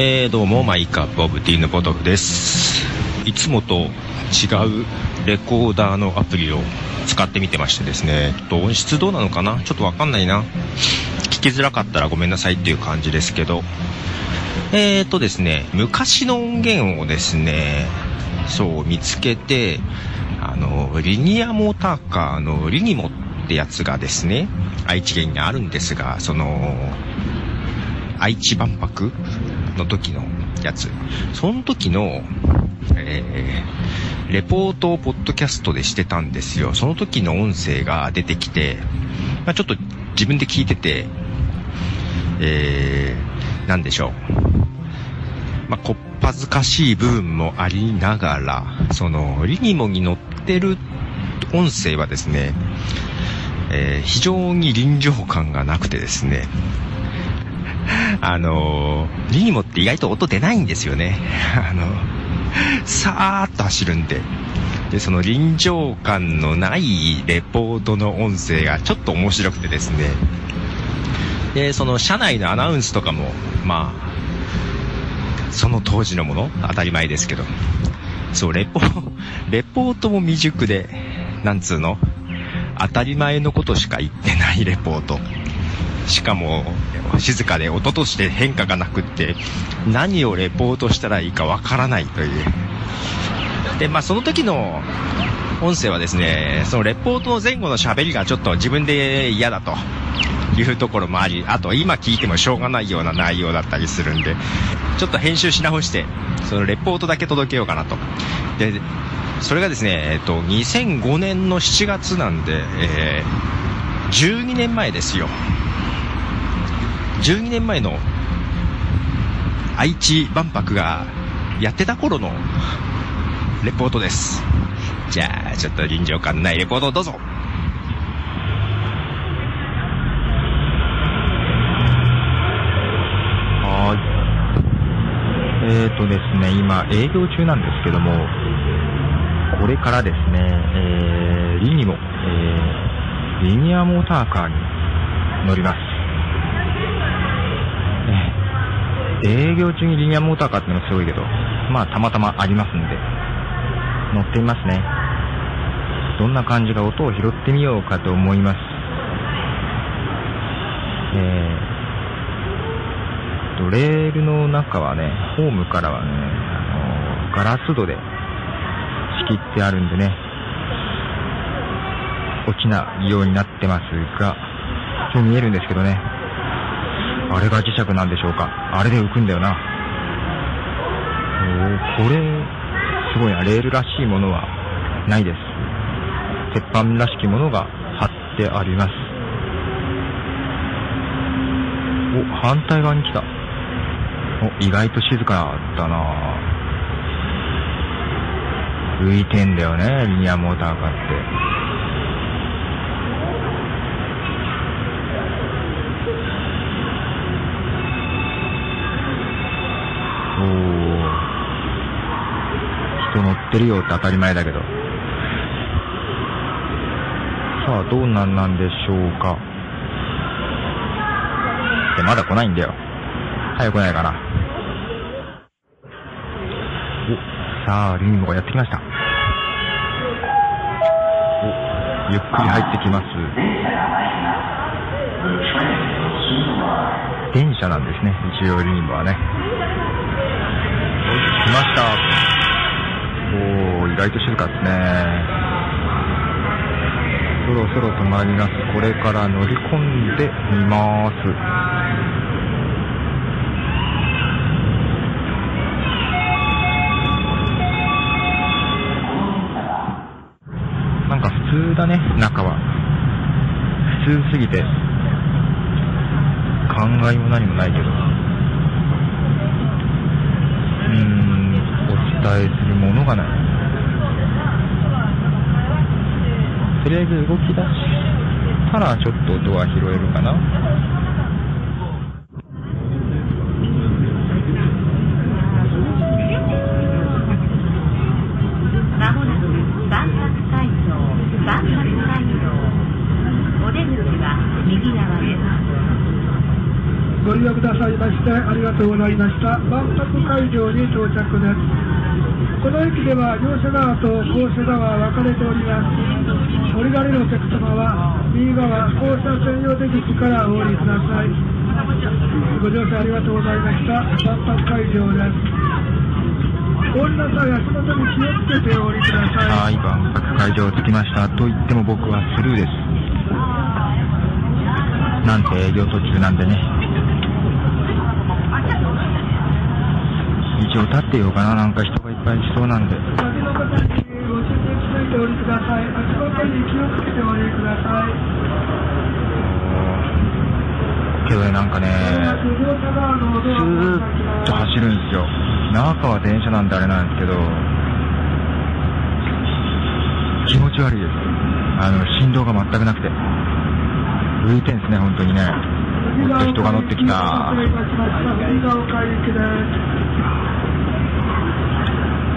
えー、どうもマイカップオブティーヌポトフです。いつもと違うレコーダーのアプリを使ってみてましてですね音質どうなのかな？ちょっとわかんないな。聞きづらかったらごめんなさいっていう感じですけど。えーとですね昔の音源をですねそう見つけてあのリニアモーターカーのリニモってやつがですね愛知県にあるんですがその愛知万博の時のやつ。その時の、えー、レポートをポッドキャストでしてたんですよ。その時の音声が出てきて、まあ、ちょっと自分で聞いてて、えー、なんでしょう。まあ、こっぱずかしい部分もありながら、その、リニモに乗ってる音声はですね、えー、非常に臨場感がなくてですね、あの、リニモって意外と音出ないんですよね。あの、さーっと走るんで。で、その臨場感のないレポートの音声がちょっと面白くてですね。で、その車内のアナウンスとかも、まあ、その当時のもの当たり前ですけど。そう、レポ、レポートも未熟で、なんつうの当たり前のことしか言ってないレポート。しかも静かで音として変化がなくって何をレポートしたらいいかわからないというでまあその時の音声はですねそのレポートの前後の喋りがちょっと自分で嫌だというところもありあと今聞いてもしょうがないような内容だったりするんでちょっと編集し直してそのレポートだけ届けようかなとでそれがですね、えっと、2005年の7月なんで、えー、12年前ですよ。12年前の愛知万博がやってた頃のレポートです。じゃあ、ちょっと臨場感ないレポートをどうぞ。はい。えーとですね、今営業中なんですけども、これからですね、えー、リニモ、えー、リニアモーターカーに乗ります。営業中にリニアモーターカーってのがすごいけど、まあたまたまありますんで、乗ってみますね。どんな感じか音を拾ってみようかと思います。えー、と、レールの中はね、ホームからはね、あのガラス戸で仕切ってあるんでね、落ちないようになってますが、今日見えるんですけどね、あれが磁石なんでしょうか？あれで浮くんだよな。おこれ、すごいな。レールらしいものはないです。鉄板らしきものが貼ってあります。お、反対側に来た。お、意外と静かだな浮いてんだよね、リニアモーターカーって。ってるよって当たり前だけど。さあ、どうなんなんでしょうか。で、まだ来ないんだよ。早く来ないかな。お、さあ、リンゴがやってきました。お、ゆっくり入ってきます。電車なんですね、一応リンゴはね。来ました。おー、意外と静かですね。そろそろ止まります。これから乗り込んでみます。なんか普通だね、中は。普通すぎて、考えも何もないけど。うん。対するものがない。とりあえず動き出したらちょっと音は拾えるかな。くださいましてありがとうございました。万博会場に到着です。この駅では両者側と校舎側は分かれております。降りられるお客様は右側校舎専用出口からお降りください。ご乗車ありがとうございました。万博会場です。お降りの際足元に気をつけてお降りください。はい、万博会場着きました。と言っても僕はスルーです。なんて営業途中なんでね。一応立ってようかな。なんか人がいっぱい来そうなんで。先の方にご注意ついてお降りください足元に気をつけてお降りくださいけどね、なんかね、ずっと走るんですよ。中は電車なんであれなんですけど、気持ち悪いです。あの、振動が全くなくて。浮いてんすね、本当にね。人が乗ってきた。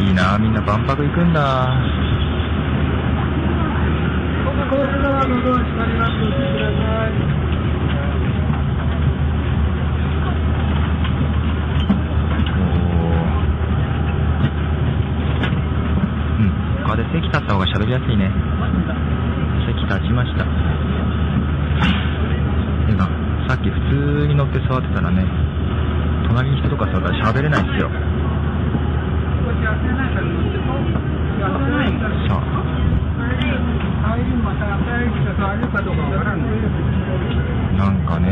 いいなみんな万博行くんだ。うんここで席立った方が喋りやすいね。席立ちました。今、さっき普通に乗って座ってたらね、隣に人とか座ったら喋れないんですよ。さあ、なんかね、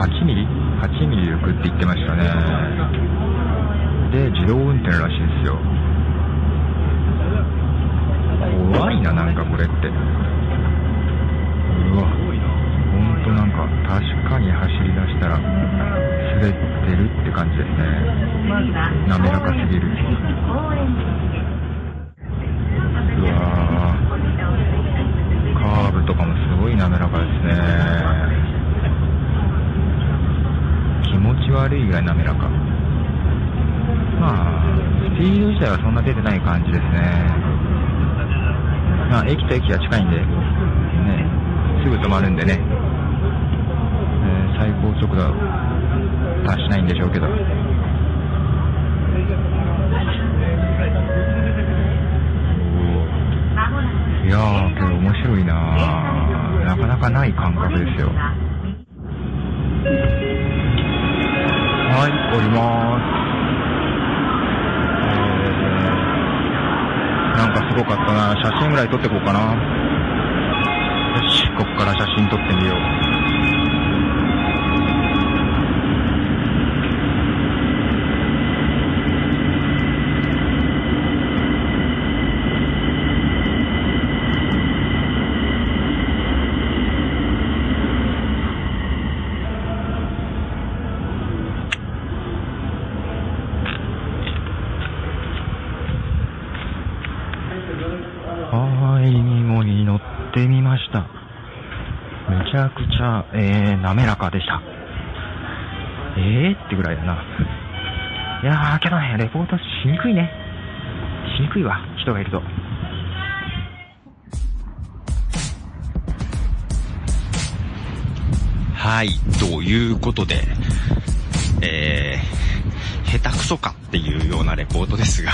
8ミリ ?8 ミリで行くって言ってましたね。で、自動運転らしいですよ。怖いな、なんかこれって。うわ、となんか、確かに走り出したら、滑ってるって感じですね。滑らかすぎる。うわカーブとかもすごい滑らかですね。気持ち悪いぐらい滑らか。まあ、スピード自体はそんな出てない感じですね。まあ、駅と駅が近いんで、ね、すぐ止まるんでね、最高速度達しないんでしょうけど。いやー、けど面白いなーなかなかない感覚ですよ。はい、降りまーす。なんかすごかったな写真ぐらい撮ってこうかな。よし、こっから写真撮ってみよう。はーい、ニモに乗ってみました。めちゃ、えー、滑らかでした。えー？ってぐらいだな。いやー、けどね、レポートしにくいね。しにくいわ、人がいると。はい、ということで、えー、下手くそかっていうようなレポートですが、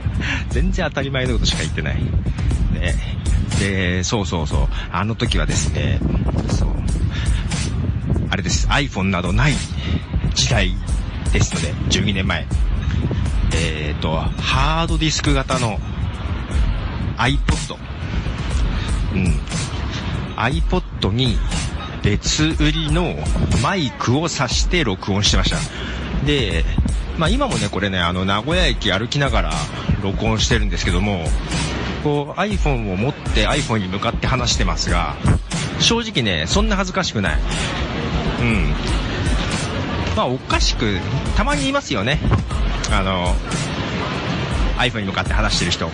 全然当たり前のことしか言ってない。ね。で、そうそうそう、あの時はですね、そう、れです、iPhone などない時代ですので、12年前。えっ、と、ハードディスク型の iPod。うん。iPod に別売りのマイクを挿して録音してました。で、まあ今もね、これね、あの、名古屋駅歩きながら録音してるんですけども、こう iPhone を持って iPhone に向かって話してますが、正直ね、そんな恥ずかしくない。うん。まあおかしく、たまにいますよね。あの、iPhone に向かって話してる人。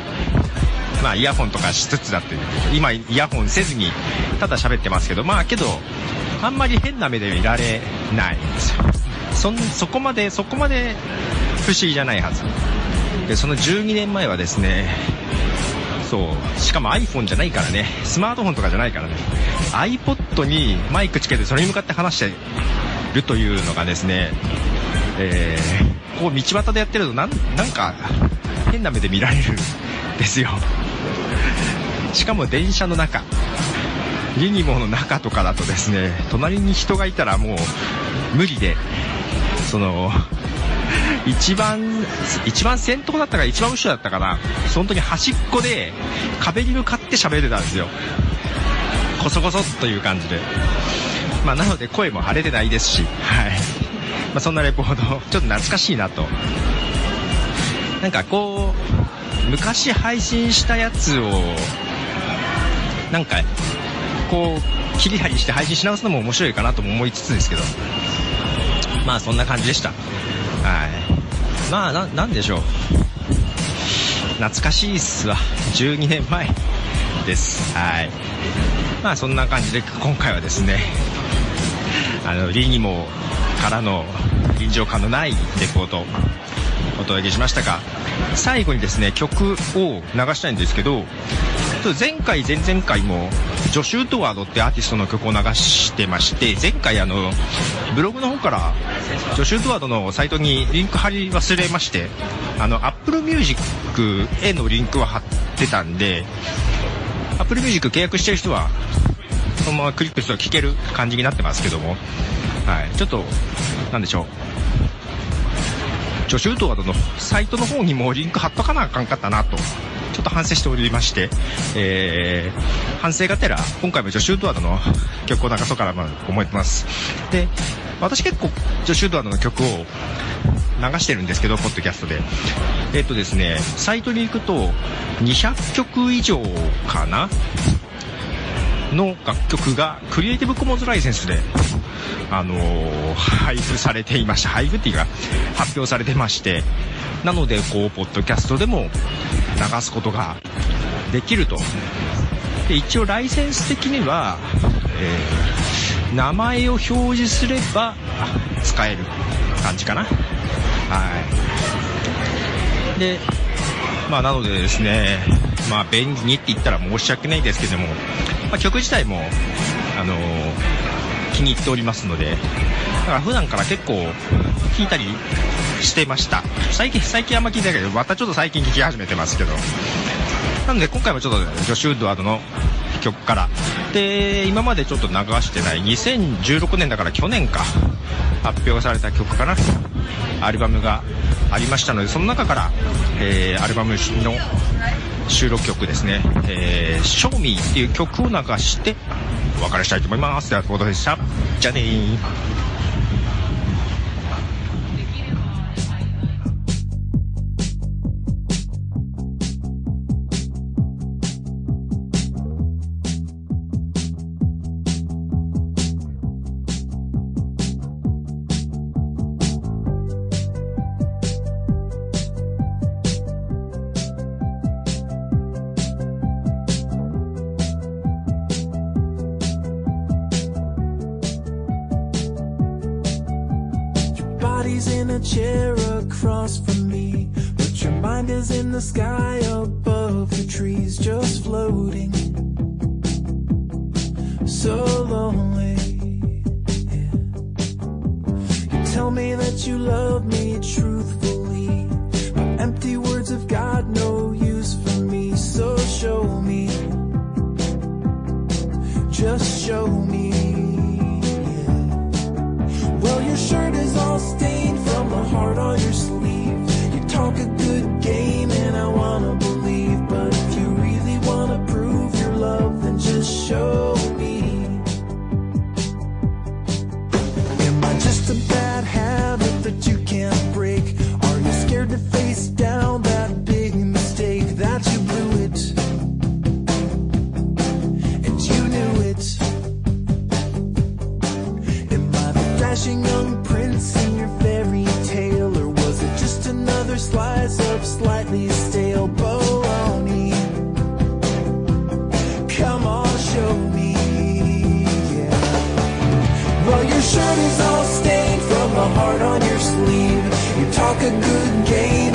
まあイヤホンとかしつつだって、今イヤホンせずに、ただ喋ってますけど、まあけど、あんまり変な目で見られないんですよ。そ、そこまで、そこまで不思議じゃないはず。で、その12年前はですね、そう、しかも iPhone じゃないからね、スマートフォンとかじゃないからね、iPod にマイクつけてそれに向かって話してるというのがですね、えー、こう道端でやってるとなん、か、変な目で見られるんですよ。しかも電車の中。ユニモの中とかだとですね、隣に人がいたらもう無理で、その、一番、一番先頭だったか一番後ろだったかな、その時端っこで壁に向かって喋ってたんですよ。こそこそという感じで。まあ、なので声も腫れてないですし、はい。まあ、そんなレポート、ちょっと懐かしいなと。なんかこう、昔配信したやつを、なんか、こう、切り張りして配信し直すのも面白いかなとも思いつつですけど、まあそんな感じでした。はい。まあな、なんでしょう。懐かしいっすわ。12年前です。はい。まあそんな感じで今回はですね、あの、リニモからの臨場感のないレポートお届けしましたが、最後にですね、曲を流したいんですけど、前回、前々回も、ジョシュ・ートワードってアーティストの曲を流してまして、前回あの、ブログの方から、ジョシュ・ートワードのサイトにリンク貼り忘れまして、あの、Apple Music へのリンクは貼ってたんで、Apple Music 契約してる人は、そのままクリックすると聴ける感じになってますけども、はい、ちょっと、なんでしょう。ジョシュ・ートワードのサイトの方にもリンク貼っとかなあかんかったなとちょっと反省しておりまして、えー、反省がてら、今回もジョシュ・ートワードの曲を流そうかなと思ってます。で、私結構、ジョシュ・ートワードの曲を流してるんですけど、ポッドキャストで。えっとですね、サイトに行くと、200曲以上かなの楽曲がクリエイティブコモンズライセンスで、あのー、配布されていました。配布っていうか、発表されてまして、なので、こう、ポッドキャストでも流すことができると。で、一応ライセンス的には、えー、名前を表示すれば使える感じかな。はい。で、まあなのでですね、まあ便利にって言ったら申し訳ないですけども、まあ、曲自体も、あのー、気に入っておりますので、だから普段から結構聴いたりしてました。最近、最近あんま聞いてないけど、またちょっと最近聴き始めてますけど。なので今回もちょっと、ジョシュ・ウッドワードの曲から。で、今までちょっと流してない2016年だから去年か、発表された曲かな。アルバムがありましたので、その中から、えー、アルバムの収録曲ですね、えー、Show Me っていう曲を流して、お別れしたいと思います。では、ということでした。じゃあねー。chair across from me, but your mind is in the sky above the trees, just floating. So lonely. You tell me that you love me truthfully, but empty words have got no use for me. So show me. Just show me. Well, your shirt is all stained a heart on your sleeve. You talk a good game, and I wanna believe. But if you really wanna prove your love, then just show. a good game.